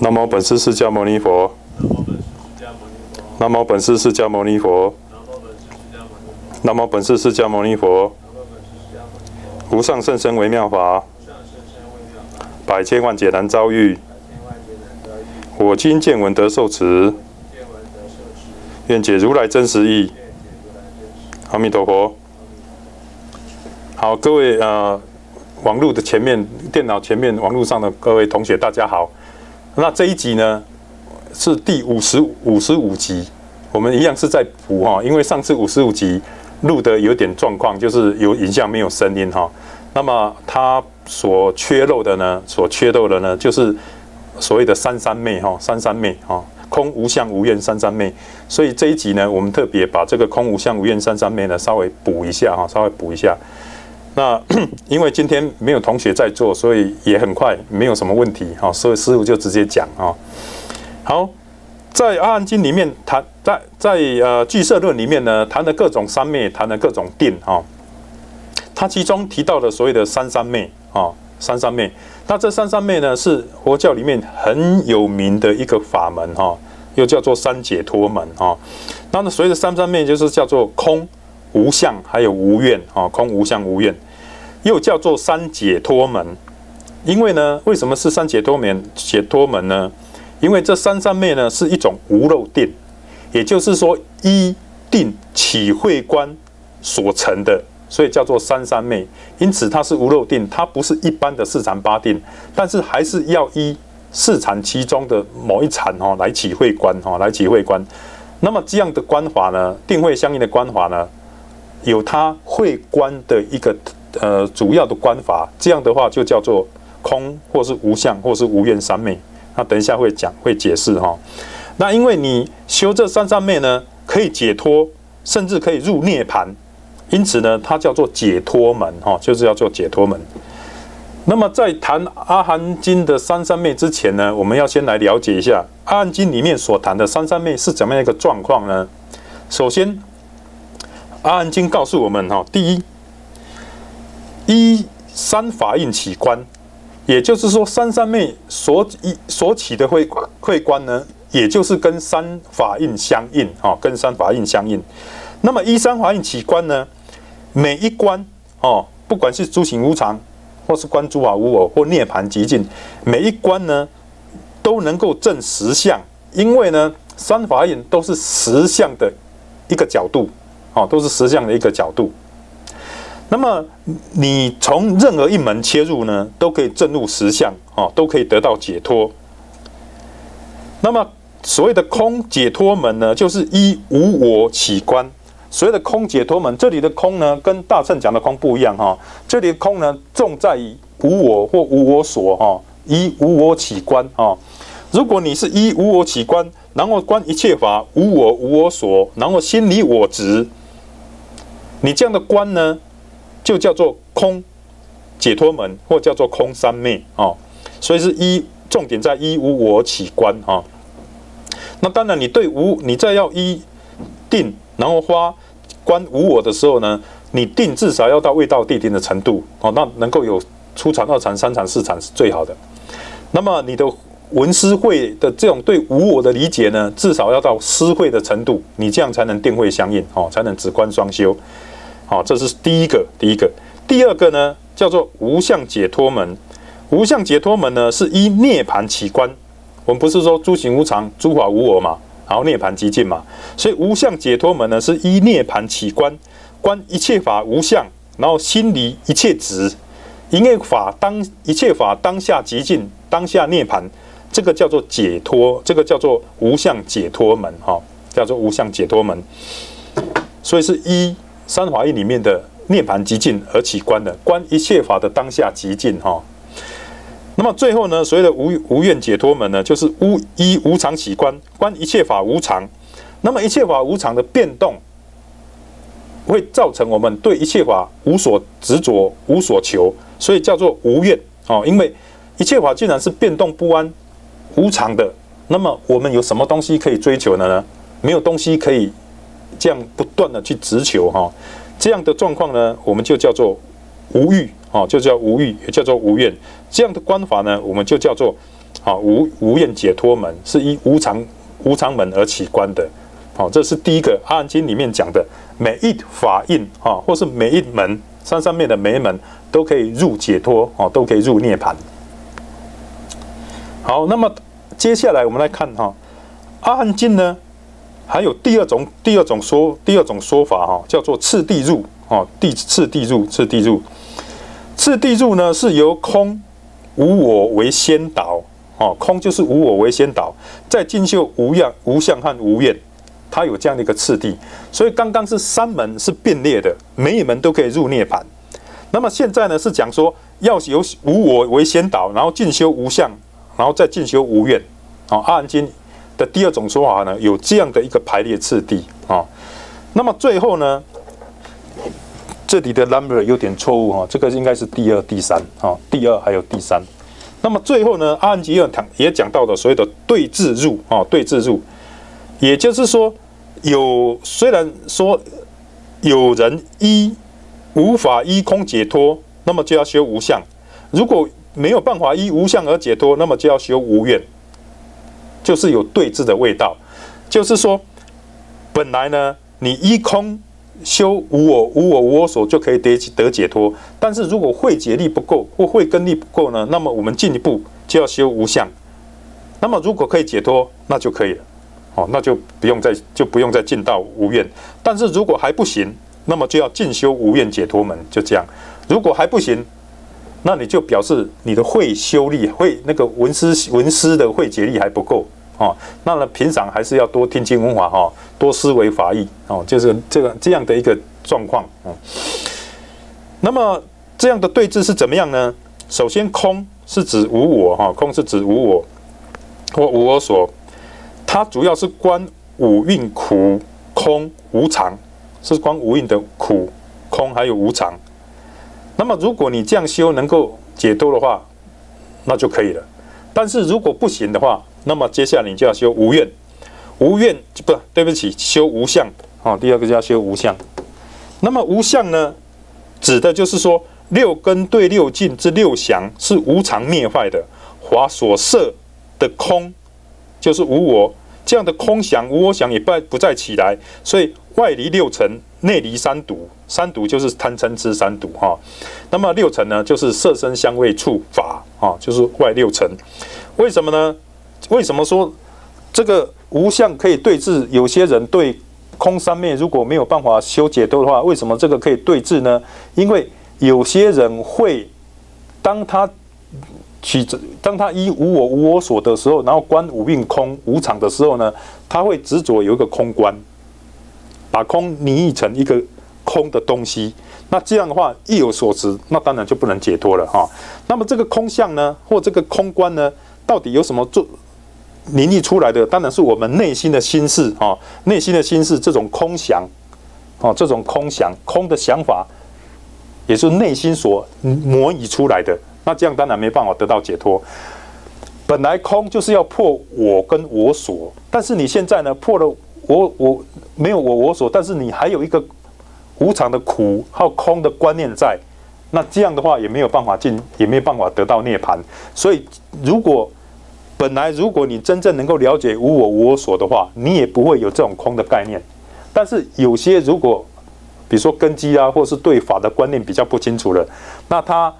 南无本师释迦牟尼佛。南无本师释迦牟尼佛。南无本师释迦牟尼佛。无上甚深微妙法，百千万劫难遭遇。我今见闻得受持，愿解如来真实义。阿弥陀佛。好，各位呃，网络的前面、电脑前面、网络上的各位同学，大家好。那这一集呢是第五十五十五集，我们一样是在补哈，因为上次五十五集录的有点状况，就是有影像没有声音哈。那么它所缺漏的呢，所缺漏的呢，就是所谓的三三妹哈，三三妹哈，空无相无愿三三妹。所以这一集呢，我们特别把这个空无相无愿三三妹呢稍微补一下哈，稍微补一下。那 因为今天没有同学在做，所以也很快没有什么问题哈，所以师傅就直接讲啊。好，在《阿含经》里面谈，在在呃《俱舍论》里面呢，谈的各种三昧，谈的各种定啊。他其中提到的所谓的三三昧啊，三三昧。那这三三昧呢，是佛教里面很有名的一个法门哈，又叫做三解脱门啊。那么所谓的三三昧，就是叫做空、无相，还有无愿啊，空、无相、无愿。又叫做三解脱门，因为呢，为什么是三解脱门？解脱门呢？因为这三三昧呢是一种无漏定，也就是说一定起会观所成的，所以叫做三三昧。因此它是无漏定，它不是一般的四禅八定，但是还是要依四禅其中的某一禅哈来起会观哈来起会观。那么这样的观法呢，定会相应的观法呢，有它会观的一个。呃，主要的观法，这样的话就叫做空，或是无相，或是无愿三昧。那等一下会讲，会解释哈。那因为你修这三三昧呢，可以解脱，甚至可以入涅盘，因此呢，它叫做解脱门哈，就是要做解脱门。那么在谈阿含经的三三昧之前呢，我们要先来了解一下阿含经里面所谈的三三昧是怎么样一个状况呢？首先，阿含经告诉我们哈，第一。一三法印起观，也就是说，三三昧所一所起的会会观呢，也就是跟三法印相应啊，跟三法印相应。那么一三法印起观呢，每一关哦，不管是诸行无常，或是观诸法无我，或涅盘极尽，每一关呢都能够证实相，因为呢三法印都是实相的一个角度，哦，都是实相的一个角度。那么你从任何一门切入呢，都可以证入实相哦，都可以得到解脱。那么所谓的空解脱门呢，就是依无我起观。所谓的空解脱门，这里的空呢，跟大圣讲的空不一样哈。这里的空呢，重在于无我或无我所哈，依无我起观啊。如果你是依无我起观，然后观一切法无我无我所，然后心离我执，你这样的观呢？就叫做空解脱门，或叫做空三昧啊，所以是一重点在一无我起观啊。那当然，你对无你在要一定，然后花观无我的时候呢，你定至少要到未到地定的程度哦，那能够有初禅、二禅、三禅、四禅是最好的。那么你的文思会的这种对无我的理解呢，至少要到思会的程度，你这样才能定会相应哦，才能止观双修。好，这是第一个，第一个，第二个呢，叫做无相解脱门。无相解脱门呢，是依涅盘起观。我们不是说诸行无常，诸法无我嘛，然后涅盘极尽嘛。所以无相解脱门呢，是依涅盘起观，观一切法无相，然后心离一切执，一切法当一切法当下极尽，当下涅盘，这个叫做解脱，这个叫做无相解脱门，哈，叫做无相解脱门。所以是依。三法印里面的涅盘极尽而起观的观一切法的当下极尽哈，那么最后呢，所谓的无无愿解脱门呢，就是无一无常起观，观一切法无常。那么一切法无常的变动，会造成我们对一切法无所执着、无所求，所以叫做无愿哦。因为一切法既然是变动不安、无常的，那么我们有什么东西可以追求的呢？没有东西可以。这样不断的去直求哈，这样的状况呢，我们就叫做无欲哦，就叫无欲，也叫做无愿。这样的观法呢，我们就叫做啊，无无愿解脱门是依无常无常门而起观的。好，这是第一个阿含经里面讲的，每一法印啊，或是每一门山上面的每一门都可以入解脱哦，都可以入涅盘。好，那么接下来我们来看哈，阿含经呢，还有第二种第二种说第二种说法哈，叫做次第入哦，第次第入次第入，次第入呢是由空无我为先导哦，空就是无我为先导，在进修无样无相和无愿。它有这样的一个次第，所以刚刚是三门是并列的，每一门都可以入涅盘。那么现在呢是讲说要由无我为先导，然后进修无相，然后再进修无愿。啊，阿含经的第二种说法呢，有这样的一个排列次第啊。那么最后呢，这里的 number 有点错误哈，这个应该是第二、第三啊，第二还有第三。那么最后呢，阿含经也讲也讲到的所谓的对治入啊，对治入。也就是说，有虽然说有人依无法依空解脱，那么就要修无相；如果没有办法依无相而解脱，那么就要修无愿。就是有对峙的味道。就是说，本来呢，你一空修无我、无我、无我所就可以得得解脱，但是如果慧解力不够或慧根力不够呢，那么我们进一步就要修无相。那么如果可以解脱，那就可以了。哦，那就不用再就不用再进到无愿，但是如果还不行，那么就要进修无愿解脱门，就这样。如果还不行，那你就表示你的会修力、会那个文思文思的会解力还不够哦。那呢，平常还是要多听经闻法哈，多思维法义哦，就是这个这样的一个状况哦。那么这样的对峙是怎么样呢？首先，空是指无我哈，空是指无我或无我所。它主要是观五蕴苦空无常，是观五蕴的苦空还有无常。那么如果你这样修能够解脱的话，那就可以了。但是如果不行的话，那么接下来你就要修无愿，无愿不对不起，修无相啊。第二个叫修无相。那么无相呢，指的就是说六根对六境之六想是无常灭坏的，华所设的空。就是无我这样的空想，无我想也不不再起来，所以外离六尘，内离三毒，三毒就是贪嗔痴三毒哈。那么六尘呢，就是色身香味触法啊，就是外六尘。为什么呢？为什么说这个无相可以对治？有些人对空三昧如果没有办法修解脱的话，为什么这个可以对治呢？因为有些人会当他。取，当他依无我无我所的时候，然后观五蕴空无常的时候呢，他会执着有一个空观，把空拟译成一个空的东西。那这样的话，一有所执，那当然就不能解脱了哈。那么这个空相呢，或这个空观呢，到底有什么做凝译出来的？当然是我们内心的心事哈，内心的心事这种空想，哦，这种空想空的想法，也是内心所模拟出来的。那这样当然没办法得到解脱。本来空就是要破我跟我所，但是你现在呢破了我我没有我我所，但是你还有一个无常的苦还有空的观念在，那这样的话也没有办法进，也没有办法得到涅槃。所以如果本来如果你真正能够了解无我无我所的话，你也不会有这种空的概念。但是有些如果比如说根基啊，或是对法的观念比较不清楚了，那他。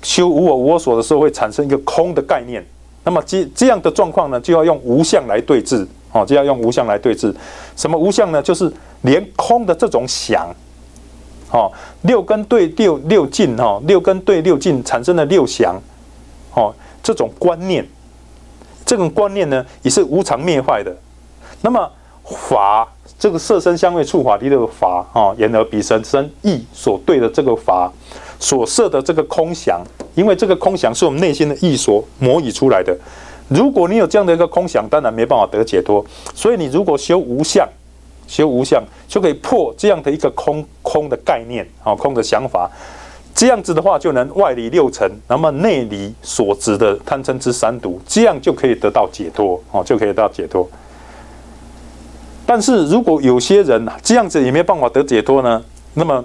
修无我无我所的时候，会产生一个空的概念。那么这这样的状况呢，就要用无相来对治哦，就要用无相来对治。什么无相呢？就是连空的这种想，哦，六根对六六境哈，六根对六境产生的六想，哦，这种观念，这种观念呢，也是无常灭坏的。那么法这个色身香味触法的这个法啊，眼耳鼻舌身意所对的这个法。所设的这个空想，因为这个空想是我们内心的意所模拟出来的。如果你有这样的一个空想，当然没办法得解脱。所以你如果修无相，修无相就可以破这样的一个空空的概念啊，空的想法。这样子的话，就能外离六尘，那么内离所执的贪嗔痴三毒，这样就可以得到解脱哦，就可以得到解脱。但是如果有些人这样子也没办法得解脱呢，那么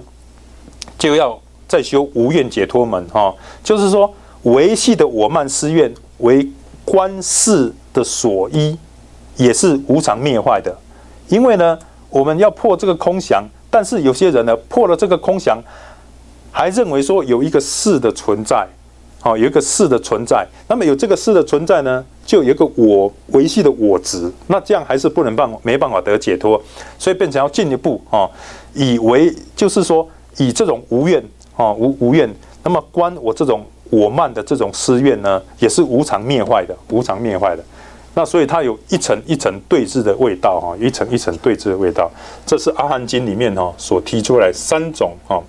就要。再修无愿解脱门哈，就是说维系的我慢思愿为观世的所依也是无常灭坏的。因为呢，我们要破这个空想，但是有些人呢破了这个空想，还认为说有一个事的存在。哦，有一个事的存在，那么有这个事的存在呢，就有一个我维系的我执，那这样还是不能办没办法得解脱，所以变成要进一步啊，以为就是说以这种无愿啊无无愿，那么观我这种我慢的这种私怨呢，也是无常灭坏的，无常灭坏的，那所以它有一层一层对峙的味道哈，一层一层对峙的味道，这是阿含经里面哈所提出来三种哈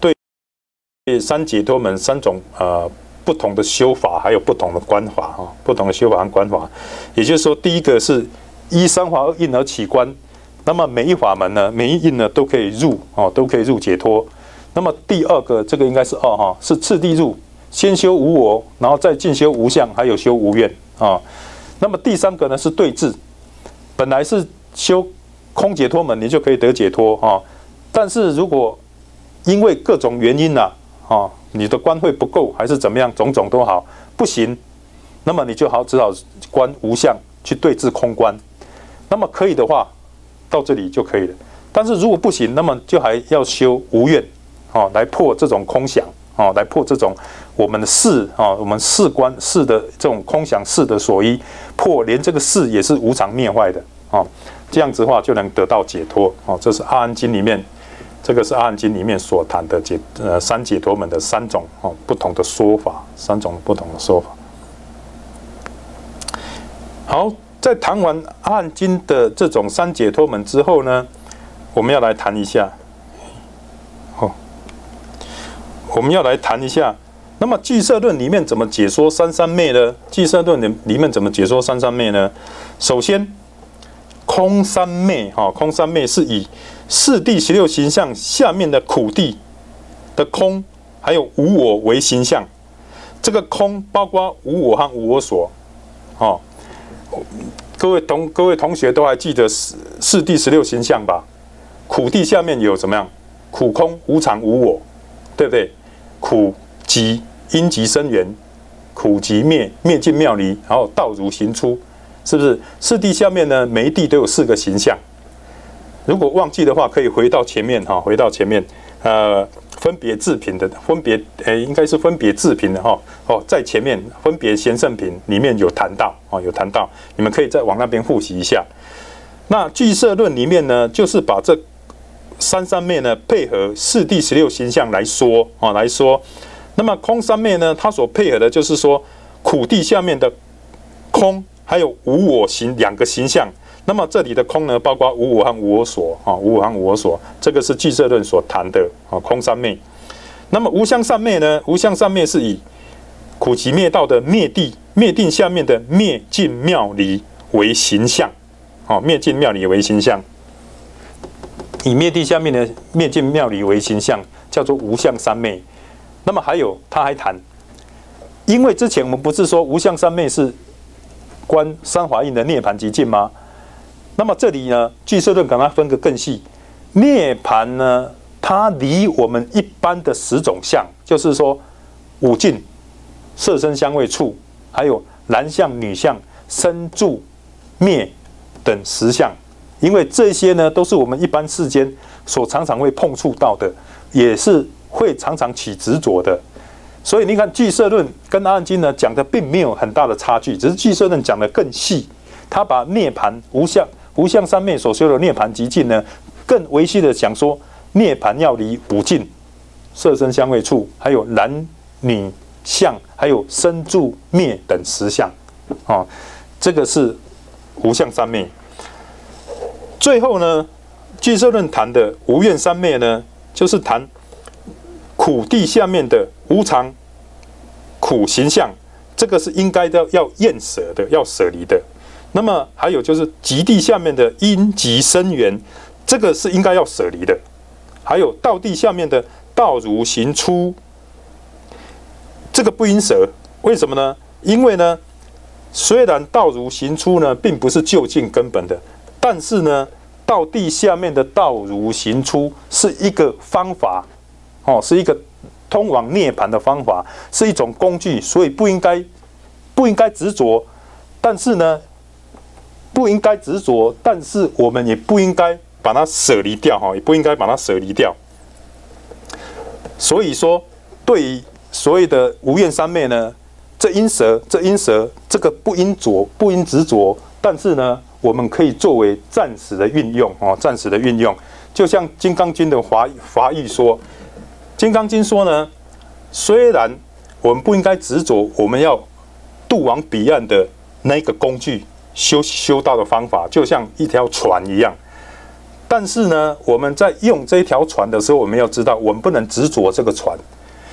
对三解脱门三种呃。不同的修法，还有不同的观法哈，不同的修法和观法，也就是说，第一个是依三法二印而起观，那么每一法门呢，每一印呢都可以入哦，都可以入解脱。那么第二个，这个应该是二哈，是次第入，先修无我，然后再进修无相，还有修无愿啊。那么第三个呢是对治，本来是修空解脱门，你就可以得解脱啊。但是如果因为各种原因呐，啊。你的官会不够，还是怎么样？种种都好，不行，那么你就好，只好观无相去对治空观。那么可以的话，到这里就可以了。但是如果不行，那么就还要修无愿，哦，来破这种空想，哦，来破这种我们的事，哦，我们事观事的这种空想事的所依，破连这个事也是无常灭坏的，哦，这样子的话就能得到解脱，哦，这是阿含经里面。这个是《阿含经》里面所谈的解呃三解脱门的三种哦不同的说法，三种不同的说法。好，在谈完《阿含经》的这种三解脱门之后呢，我们要来谈一下，哦，我们要来谈一下，那么《俱舍论》里面怎么解说三三昧呢？《俱舍论》里里面怎么解说三三昧呢？首先，空三昧哈，空三昧是以。四谛十六形象下面的苦地的空，还有无我为形象。这个空包括无我和无我所。哦，各位同各位同学都还记得四四谛十六形象吧？苦地下面有怎么样？苦空无常无我，对不对？苦集因集生缘，苦集灭灭尽妙离，然后道如行出，是不是？四地下面呢，每一谛都有四个形象。如果忘记的话，可以回到前面哈，回到前面，呃，分别自品的分别，诶，应该是分别自品的哈，哦，在前面分别贤圣品里面有谈到，哦，有谈到，你们可以再往那边复习一下。那聚色论里面呢，就是把这三三昧呢配合四谛十六形象来说，啊，来说，那么空三昧呢，它所配合的就是说苦地下面的空，还有无我形两个形象。那么这里的空呢，包括无我和无我所啊，无我和无我所，这个是俱舍论所谈的啊，空三昧。那么无相三昧呢？无相三昧是以苦集灭道的灭地灭定下面的灭尽妙离为形象，哦，灭尽妙离为形象，以灭地下面的灭尽妙离为形象，叫做无相三昧。那么还有他还谈，因为之前我们不是说无相三昧是观三华印的涅盘极尽吗？那么这里呢，俱舍论把它分个更细，涅槃呢，它离我们一般的十种相，就是说五境、色身香味触，还有男相、女相、生住、灭等十相，因为这些呢，都是我们一般世间所常常会碰触到的，也是会常常起执着的。所以你看，俱舍论跟阿含经呢讲的并没有很大的差距，只是俱舍论讲的更细，他把涅槃无相。无相三昧所修的涅槃极境呢，更维系的讲说涅槃要离五境，色身香味处，还有男女相，还有生住灭等十相，啊，这个是无相三昧。最后呢，俱舍论谈的无愿三昧呢，就是谈苦地下面的无常苦形象，这个是应该要要厌舍的，要舍离的。那么还有就是极地下面的阴极生源，这个是应该要舍离的。还有道地下面的道如行出，这个不应舍。为什么呢？因为呢，虽然道如行出呢，并不是就近根本的，但是呢，道地下面的道如行出是一个方法，哦，是一个通往涅槃的方法，是一种工具，所以不应该不应该执着。但是呢，不应该执着，但是我们也不应该把它舍离掉哈，也不应该把它舍离掉。所以说，对于所谓的无怨三昧呢，这因舍，这因舍，这个不应着，不应执着，但是呢，我们可以作为暂时的运用哦，暂时的运用，就像《金刚经》的华华译说，《金刚经》说呢，虽然我们不应该执着，我们要渡往彼岸的那个工具，修修道的方法，就像一条船一样。但是呢，我们在用这条船的时候，我们要知道，我们不能执着这个船。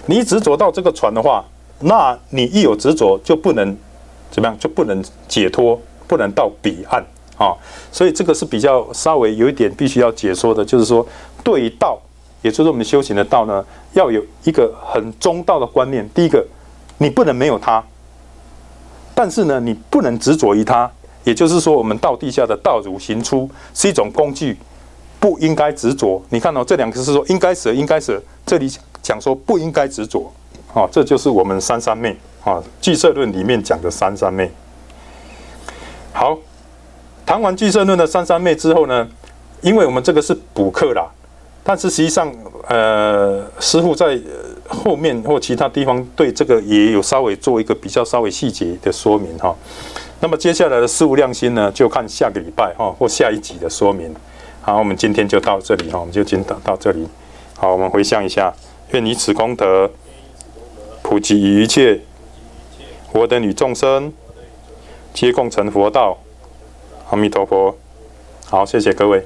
你执着到这个船的话，那你一有执着，就不能怎么样，就不能解脱，不能到彼岸啊。所以这个是比较稍微有一点必须要解说的，就是说，对于道，也就是我们修行的道呢，要有一个很中道的观念。第一个，你不能没有它，但是呢，你不能执着于它。也就是说，我们道地下的道如行出是一种工具。不应该执着。你看到这两个是说应该舍，应该舍。这里讲说不应该执着，啊，这就是我们三三昧啊，俱舍论里面讲的三三昧。好，谈完俱舍论的三三昧之后呢，因为我们这个是补课啦，但是实际上，呃，师傅在后面或其他地方对这个也有稍微做一个比较稍微细节的说明哈。那么接下来的事物量心呢，就看下个礼拜哈或下一集的说明。好，我们今天就到这里哈，我们就先到到这里。好，我们回想一下，愿以此功德普及于一切，我等与众生皆共成佛道。阿弥陀佛。好，谢谢各位。